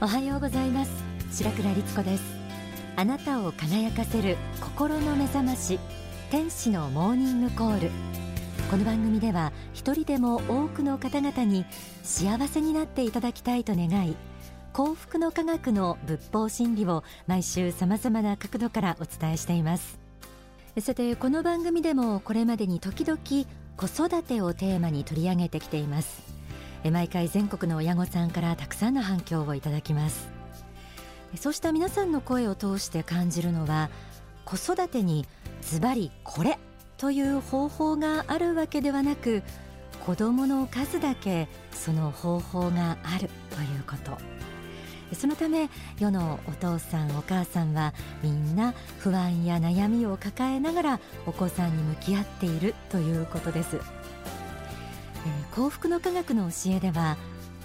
おはようございます。白倉律子です。あなたを輝かせる心の目覚まし天使のモーニングコール。この番組では一人でも多くの方々に幸せになっていただきたいと願い幸福の科学の仏法真理を毎週さまざまな角度からお伝えしています。さてこの番組でもこれまでに時々子育てをテーマに取り上げてきています。毎回全国の親御さんからたくさんの反響をいただきます。そうした皆さんの声を通して感じるのは子育てにズバリこれという方法があるわけではなく子どもの数だけその方法があるということ。そのため世のお父さんお母さんはみんな不安や悩みを抱えながらお子さんに向き合っているということです。幸福の科学の教えでは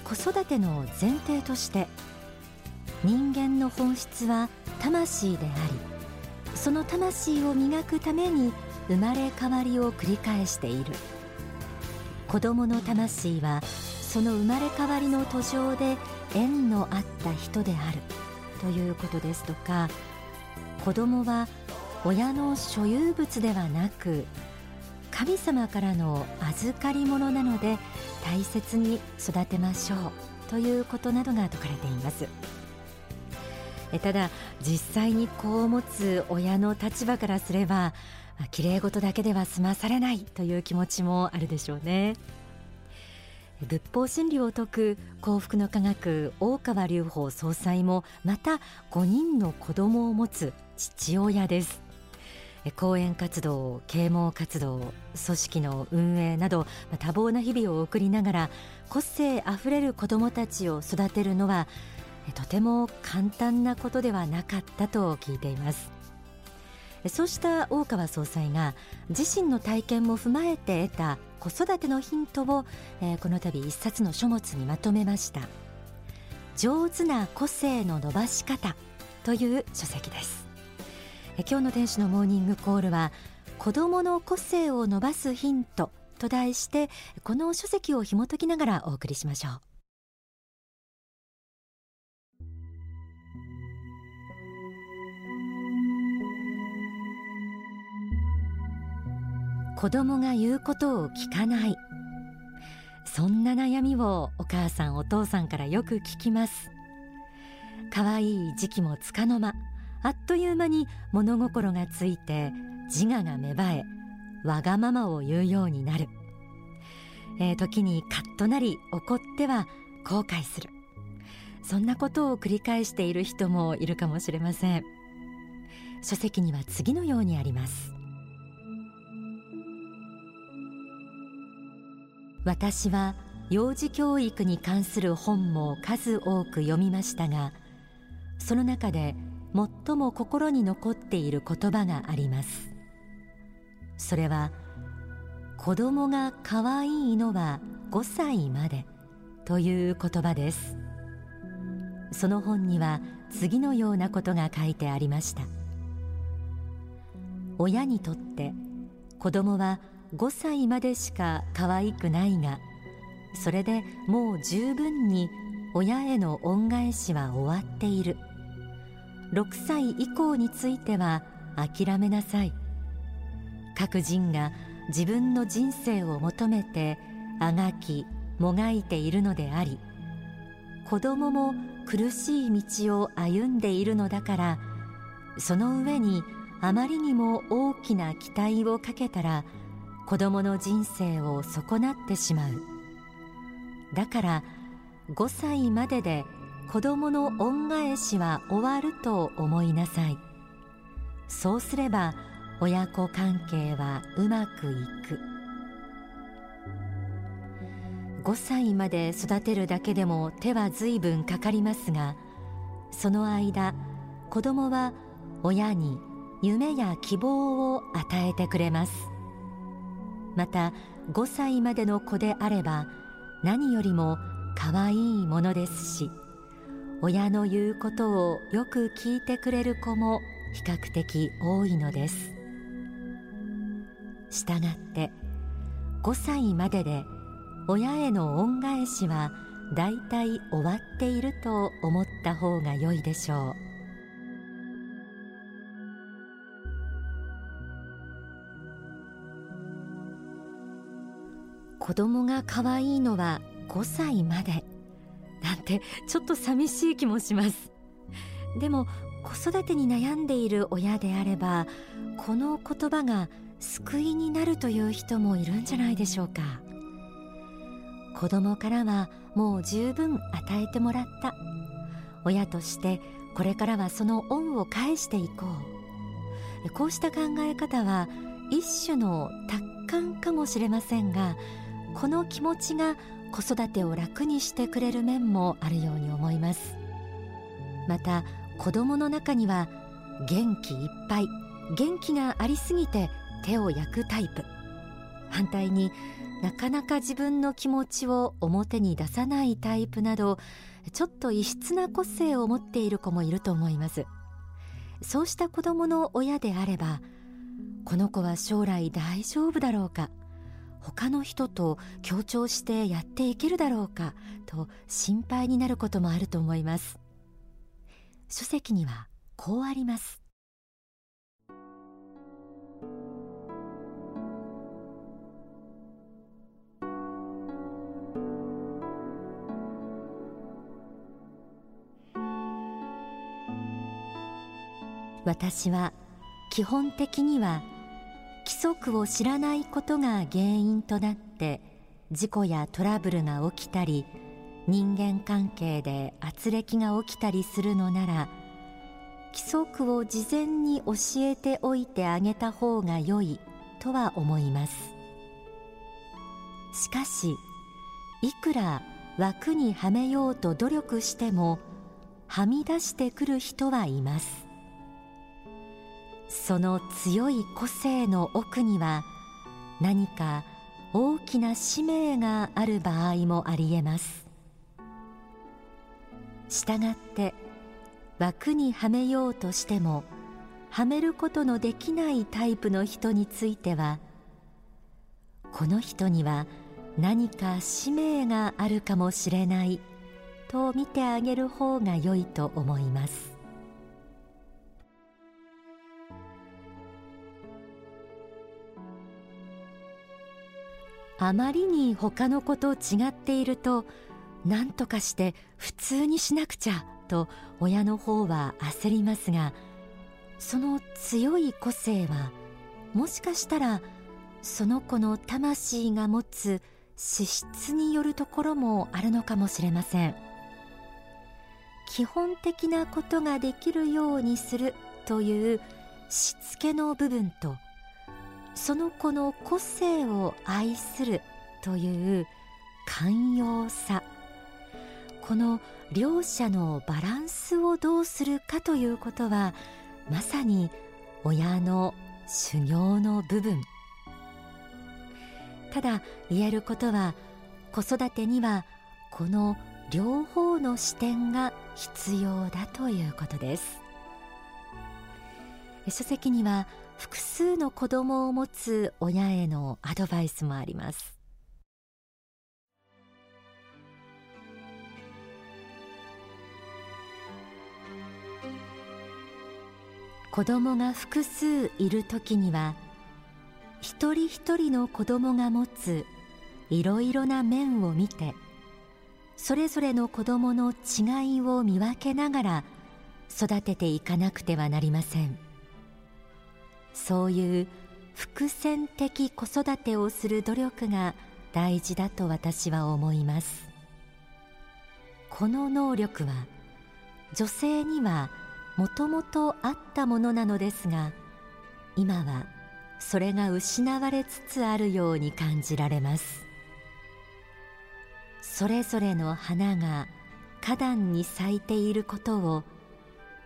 子育ての前提として人間の本質は魂でありその魂を磨くために生まれ変わりを繰り返している。子供の魂はその生まれ変わりの途上で縁のあった人であるということですとか。子供は親の所有物ではなく神様からの預かり物なので大切に育てましょうということなどが説かれています。ただ実際に子を持つ親の立場からすれば綺麗事だけでは済まされないという気持ちもあるでしょうね。仏法真理を説く幸福の科学大川隆法総裁もまた5人の子供を持つ父親です。講演活動啓蒙活動組織の運営など多忙な日々を送りながら個性あふれる子どもたちを育てるのはとても簡単なことではなかったと聞いています。そうした大川総裁が自身の体験も踏まえて得た子育てのヒントを、この度一冊の書物にまとめました。上手な個性の伸ばし方という書籍です。今日の天使のモーニングコールは子供の個性を伸ばすヒントと題してこの書籍を紐解きながらお送りしましょう。子供が言うことを聞かない。そんな悩みをお母さんお父さんからよく聞きます。可愛い時期もつかの間。あっという間に物心がついて自我が芽生えわがままを言うようになる、えー、時にカッとなり怒っては後悔する。そんなことを繰り返している人もいるかもしれません。書籍には次のようにあります。私は幼児教育に関する本も数多く読みましたがその中で最も心に残っている言葉があります。それは子供が可愛いのは5歳までという言葉です。その本には次のようなことが書いてありました。親にとって子供は5歳までしか可愛くないがそれでもう十分に親への恩返しは終わっている。6歳以降については諦めなさい。各人が自分の人生を求めてあがきもがいているのであり子供も苦しい道を歩んでいるのだからその上にあまりにも大きな期待をかけたら子供の人生を損なってしまう。だから5歳までで子供の恩返しは終わると思いなさい。そうすれば親子関係はうまくいく。5歳まで育てるだけでも手は随分かかりますがその間子供は親に夢や希望を与えてくれます。また5歳までの子であれば何よりも可愛いものですし親の言うことをよく聞いてくれる子も比較的多いのです。したがって5歳までで親への恩返しはだいたい終わっていると思った方が良いでしょう。子供が可愛いのは5歳まで。なんてちょっと寂しい気もします。でも子育てに悩んでいる親であればこの言葉が救いになるという人もいるんじゃないでしょうか。子供からはもう十分与えてもらった。親としてこれからはその恩を返していこう。こうした考え方は一種の達観かもしれませんがこの気持ちが子育てを楽にしてくれる面もあるように思います。また子供の中には元気いっぱい元気がありすぎて手を焼くタイプ。反対になかなか自分の気持ちを表に出さないタイプなどちょっと異質な個性を持っている子もいると思います。そうした子供の親であればこの子は将来大丈夫だろうか。他の人と協調してやっていけるだろうかと心配になることもあると思います。書籍にはこうあります私は基本的には規則を知らないことが原因となって事故やトラブルが起きたり人間関係で圧力が起きたりするのなら規則を事前に教えておいてあげた方が良いとは思います。しかしいくら枠にはめようと努力してもはみ出してくる人はいます。その強い個性の奥には何か大きな使命がある場合もありえます。したがって枠にはめようとしてもはめることのできないタイプの人についてはこの人には何か使命があるかもしれないと見てあげる方が良いと思います。あまりに他の子と違っていると何とかして普通にしなくちゃと親の方は焦りますがその強い個性はもしかしたらその子の魂が持つ資質によるところもあるのかもしれません。基本的なことができるようにするというしつけの部分とその子の個性を愛するという寛容さ。この両者のバランスをどうするかということはまさに親の修行の部分。ただ言えることは子育てにはこの両方の視点が必要だということです。書籍には複数の子供を持つ親へのアドバイスもあります子供が複数いる時には一人一人の子供が持ついろいろな面を見てそれぞれの子供の違いを見分けながら育てていかなくてはなりません。そういう伏線的子育てをする努力が大事だと私は思います。この能力は女性にはもともとあったものなのですが今はそれが失われつつあるように感じられます。それぞれの花が花壇に咲いていることを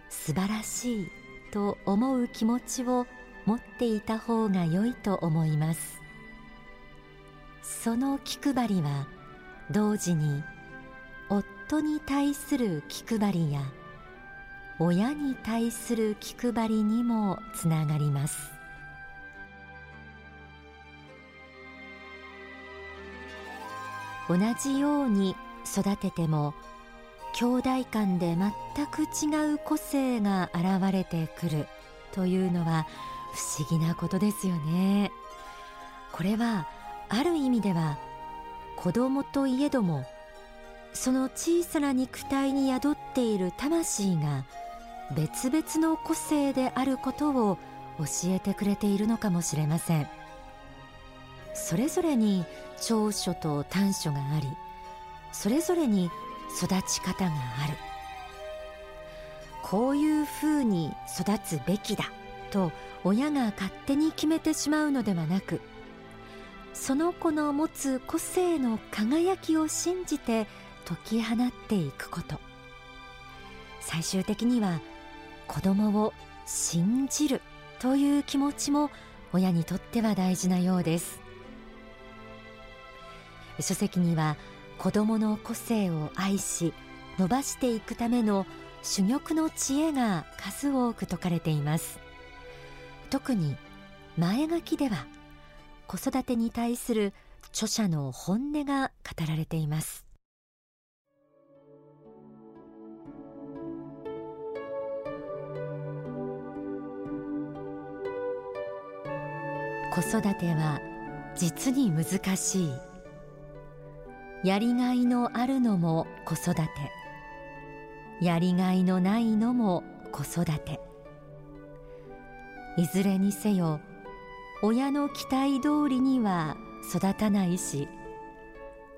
素晴らしいと思う気持ちを持っていた方が良いと思います。その気配りは同時に夫に対する気配りや親に対する気配りにもつながります。同じように育てても兄弟間で全く違う個性が現れてくるというのは不思議なことですよね。これはある意味では子供といえどもその小さな肉体に宿っている魂が別々の個性であることを教えてくれているのかもしれません。それぞれに長所と短所がありそれぞれに育ち方がある。こういうふうに育つべきだ。と親が勝手に決めてしまうのではなくその子の持つ個性の輝きを信じて解き放っていくこと。最終的には子供を信じるという気持ちも親にとっては大事なようです。書籍には子どもの個性を愛し伸ばしていくための珠玉の知恵が数多く説かれています。特に前書きでは子育てに対する著者の本音が語られています。子育ては実に難しい。やりがいのあるのも子育て。やりがいのないのも子育て。いずれにせよ親の期待通りには育たないし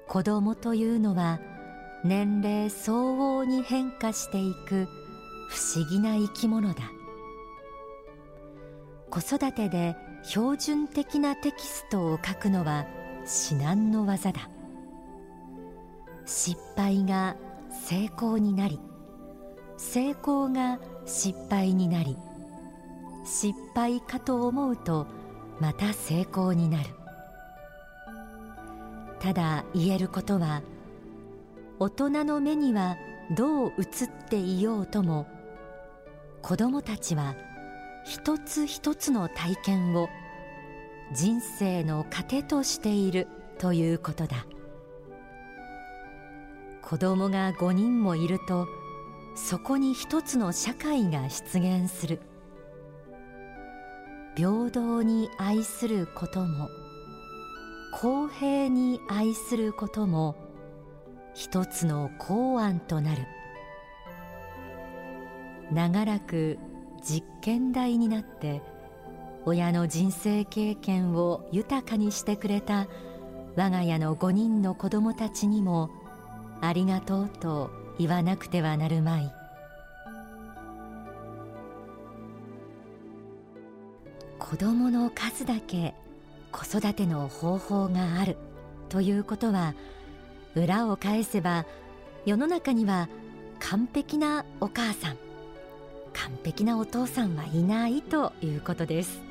子供というのは年齢相応に変化していく不思議な生き物だ。子育てで標準的なテキストを書くのは至難の業だ。失敗が成功になり成功が失敗になり失敗かと思うとまた成功になる。ただ言えることは大人の目にはどう映っていようとも子供たちは一つ一つの体験を人生の糧としているということだ。子供が5人もいるとそこに一つの社会が出現する。平等に愛することも公平に愛することも一つの公案となる。長らく実験台になって親の人生経験を豊かにしてくれた我が家の5人の子供たちにもありがとうと言わなくてはなるまい。子供の数だけ子育ての方法があるということは裏を返せば世の中には完璧なお母さん完璧なお父さんはいないということです。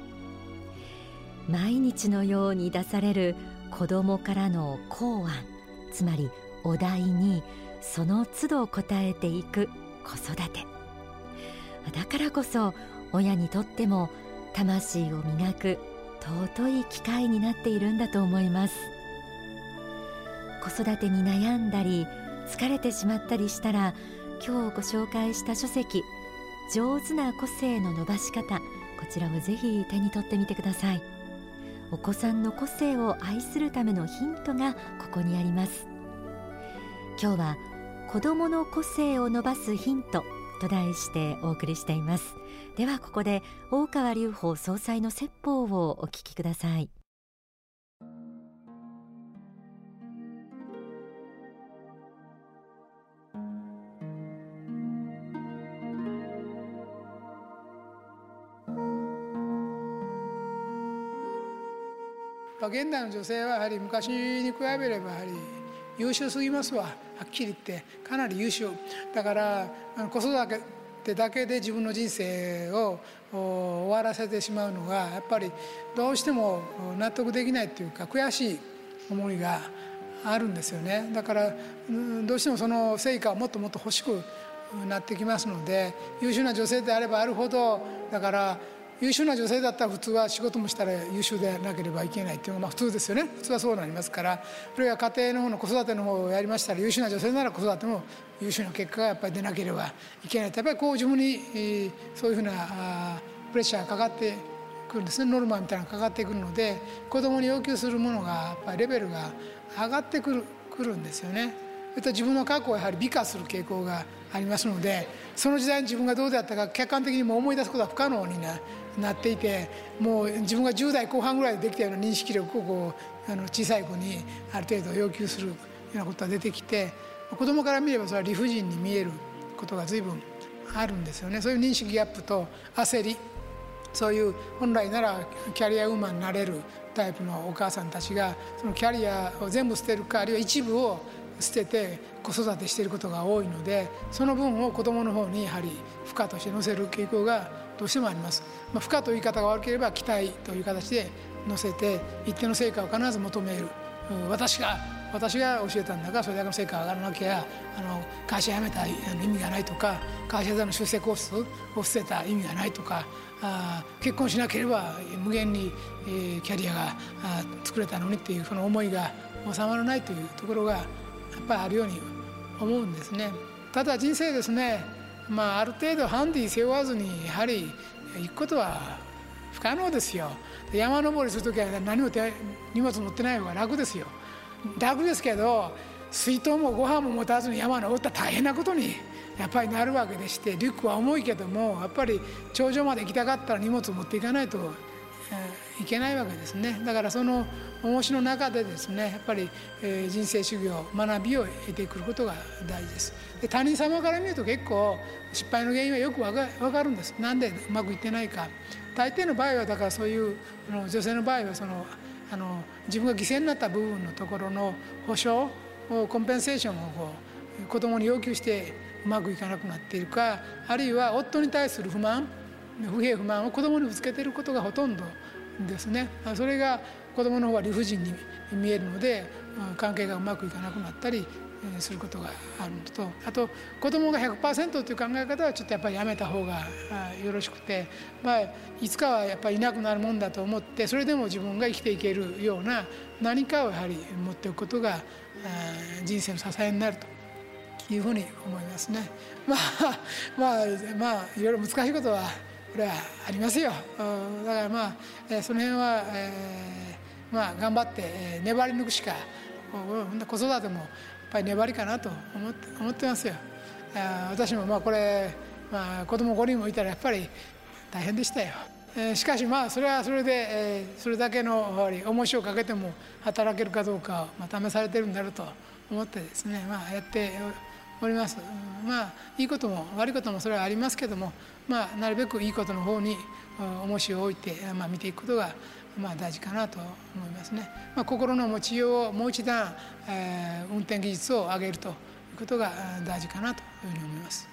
毎日のように出される子供からの考案つまりお題にその都度答えていく子育て。だからこそ親にとっても魂を磨く尊い機会になっているんだと思います。子育てに悩んだり疲れてしまったりしたら今日ご紹介した書籍上手な個性の伸ばし方こちらをぜひ手に取ってみてください。お子さんの個性を愛するためのヒントがここにあります。今日は子供の個性を伸ばすヒント。と題してお送りしています。ではここで大川隆法総裁の説法をお聞きください。現代の女性はやはり昔に比べればやはり優秀すぎますわ。はっきり言って。かなり優秀。だから子育てだけで自分の人生を終わらせてしまうのがやっぱりどうしても納得できないっていうか悔しい思いがあるんですよね。だからどうしてもその成果をもっともっと欲しくなってきますので優秀な女性であればあるほどだから優秀な女性だったら普通は仕事もしたら優秀でなければいけないっていうのがまあ普通ですよね。普通はそうなりますから。それが家庭の方の子育ての方をやりましたら優秀な女性なら子育ても優秀な結果がやっぱり出なければいけない。やっぱりこう自分にそういうふうなプレッシャーがかかってくるんですね。ノルマみたいなのがかかってくるので子供に要求するものがやっぱりレベルが上がってくるくるんですよね。それと自分の過去をやはり美化する傾向がありますのでその時代に自分がどうであったか客観的にも思い出すことは不可能にななっていてもう自分が10代後半ぐらいでできたような認識力をこうあの小さい子にある程度要求するようなことが出てきて子供から見ればそれは理不尽に見えることが随分あるんですよね。そういう認識ギャップと焦りそういう本来ならキャリアウーマンになれるタイプのお母さんたちがそのキャリアを全部捨てるかあるいは一部を捨てて子育てしていることが多いのでその分を子どもの方にやはり負荷として乗せる傾向がどうしてもあります、まあ、負荷という言い方が悪ければ期待という形で乗せて一定の成果を必ず求める私が私が教えたんだからそれだけの成果が上がらなきゃあの会社辞めた意味がないとか会社での出世コースを捨てた意味がないとかあ結婚しなければ無限に、えー、キャリアがあ作れたのにっていうその思いが収まらないというところがやっぱりあるように思うんですね。ただ人生ですね、まあ、ある程度ハンディ背負わずにやはり行くことは不可能ですよ。山登りする時は何も荷物持ってない方が楽ですよ。楽ですけど水筒もご飯も持たずに山登ったら大変なことにやっぱりなるわけでしてリュックは重いけどもやっぱり頂上まで行きたかったら荷物持っていかないといけないわけですね。だからその重しの中でですねやっぱり、えー、人生修行学びを得てくることが大事です。で他人様から見ると結構失敗の原因はよくわか分かるんです。なんでうまくいってないか。大抵の場合はだからそういう女性の場合はそのあの自分が犠牲になった部分のところの保証コンペンセーションをこう子供に要求してうまくいかなくなっているかあるいは夫に対する不満不平不満を子供にぶつけてることがほとんどですね。それが子供の方は理不尽に見えるので関係がうまくいかなくなったりすることがあるのと。あと子供が100%という考え方はちょっとやっぱりやめた方がよろしくて、まあ、いつかはやっぱりいなくなるもんだと思ってそれでも自分が生きていけるような何かをやはり持っておくことが人生の支えになると。いうふうに思いますね。まあまあまあいろいろ難しいことはこれはありますよ。だからまあその辺は、えー、まあ頑張って粘り抜くしか子育てもやっぱり粘りかなと思って思ってますよ。私もまあこれ、まあ、子供5人もいたらやっぱり大変でしたよ。えー、しかしまあそれはそれで、えー、それだけの重しをかけても働けるかどうかを、まあ、試されてるんだろうと思ってですね、まあ、やっております。まあいいことも悪いこともそれはありますけども、まあ、なるべくいいことの方に重しを置いて、まあ、見ていくことがまあ、大事かなと思いますね。まあ、心の持ちようをもう一段、えー、運転技術を上げるということが大事かなというふうに思います。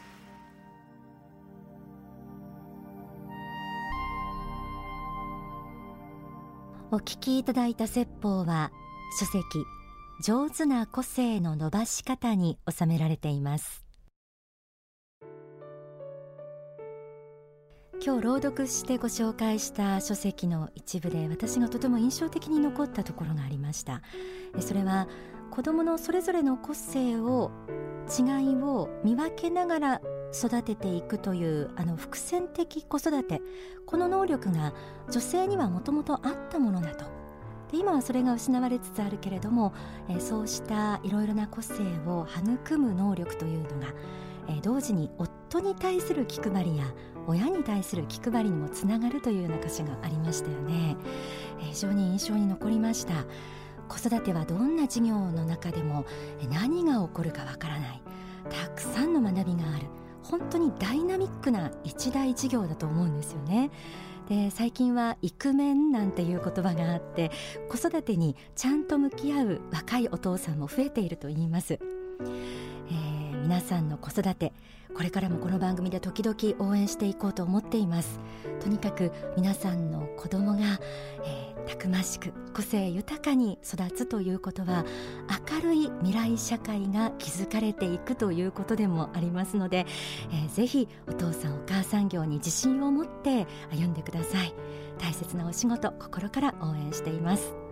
お聞きいただいた説法は書籍上手な個性の伸ばし方に収められています今日朗読してご紹介した書籍の一部で私がとても印象的に残ったところがありました。それは子どものそれぞれの個性を違いを見分けながら育てていくというあの伏線的子育て。この能力が女性にはもともとあったものだと。で今はそれが失われつつあるけれども、えそうしたいろいろな個性を育む能力というのが、え同時に夫に対する気配りや親に対する気配りにもつながるというような歌詞がありましたよね、え非常に印象に残りました。子育てはどんな授業の中でも何が起こるかわからない。たくさんの学びがある。本当にダイナミックな一大事業だと思うんですよね。で最近はイクメンなんていう言葉があって子育てにちゃんと向き合う若いお父さんも増えていると言います、皆さんの子育てこれからもこの番組で時々応援していこうと思っています。とにかく皆さんの子供が、えー、たくましく個性豊かに育つということは明るい未来社会が築かれていくということでもありますので、えー、ぜひお父さんお母さん業に自信を持って歩んでください。大切なお仕事心から応援しています。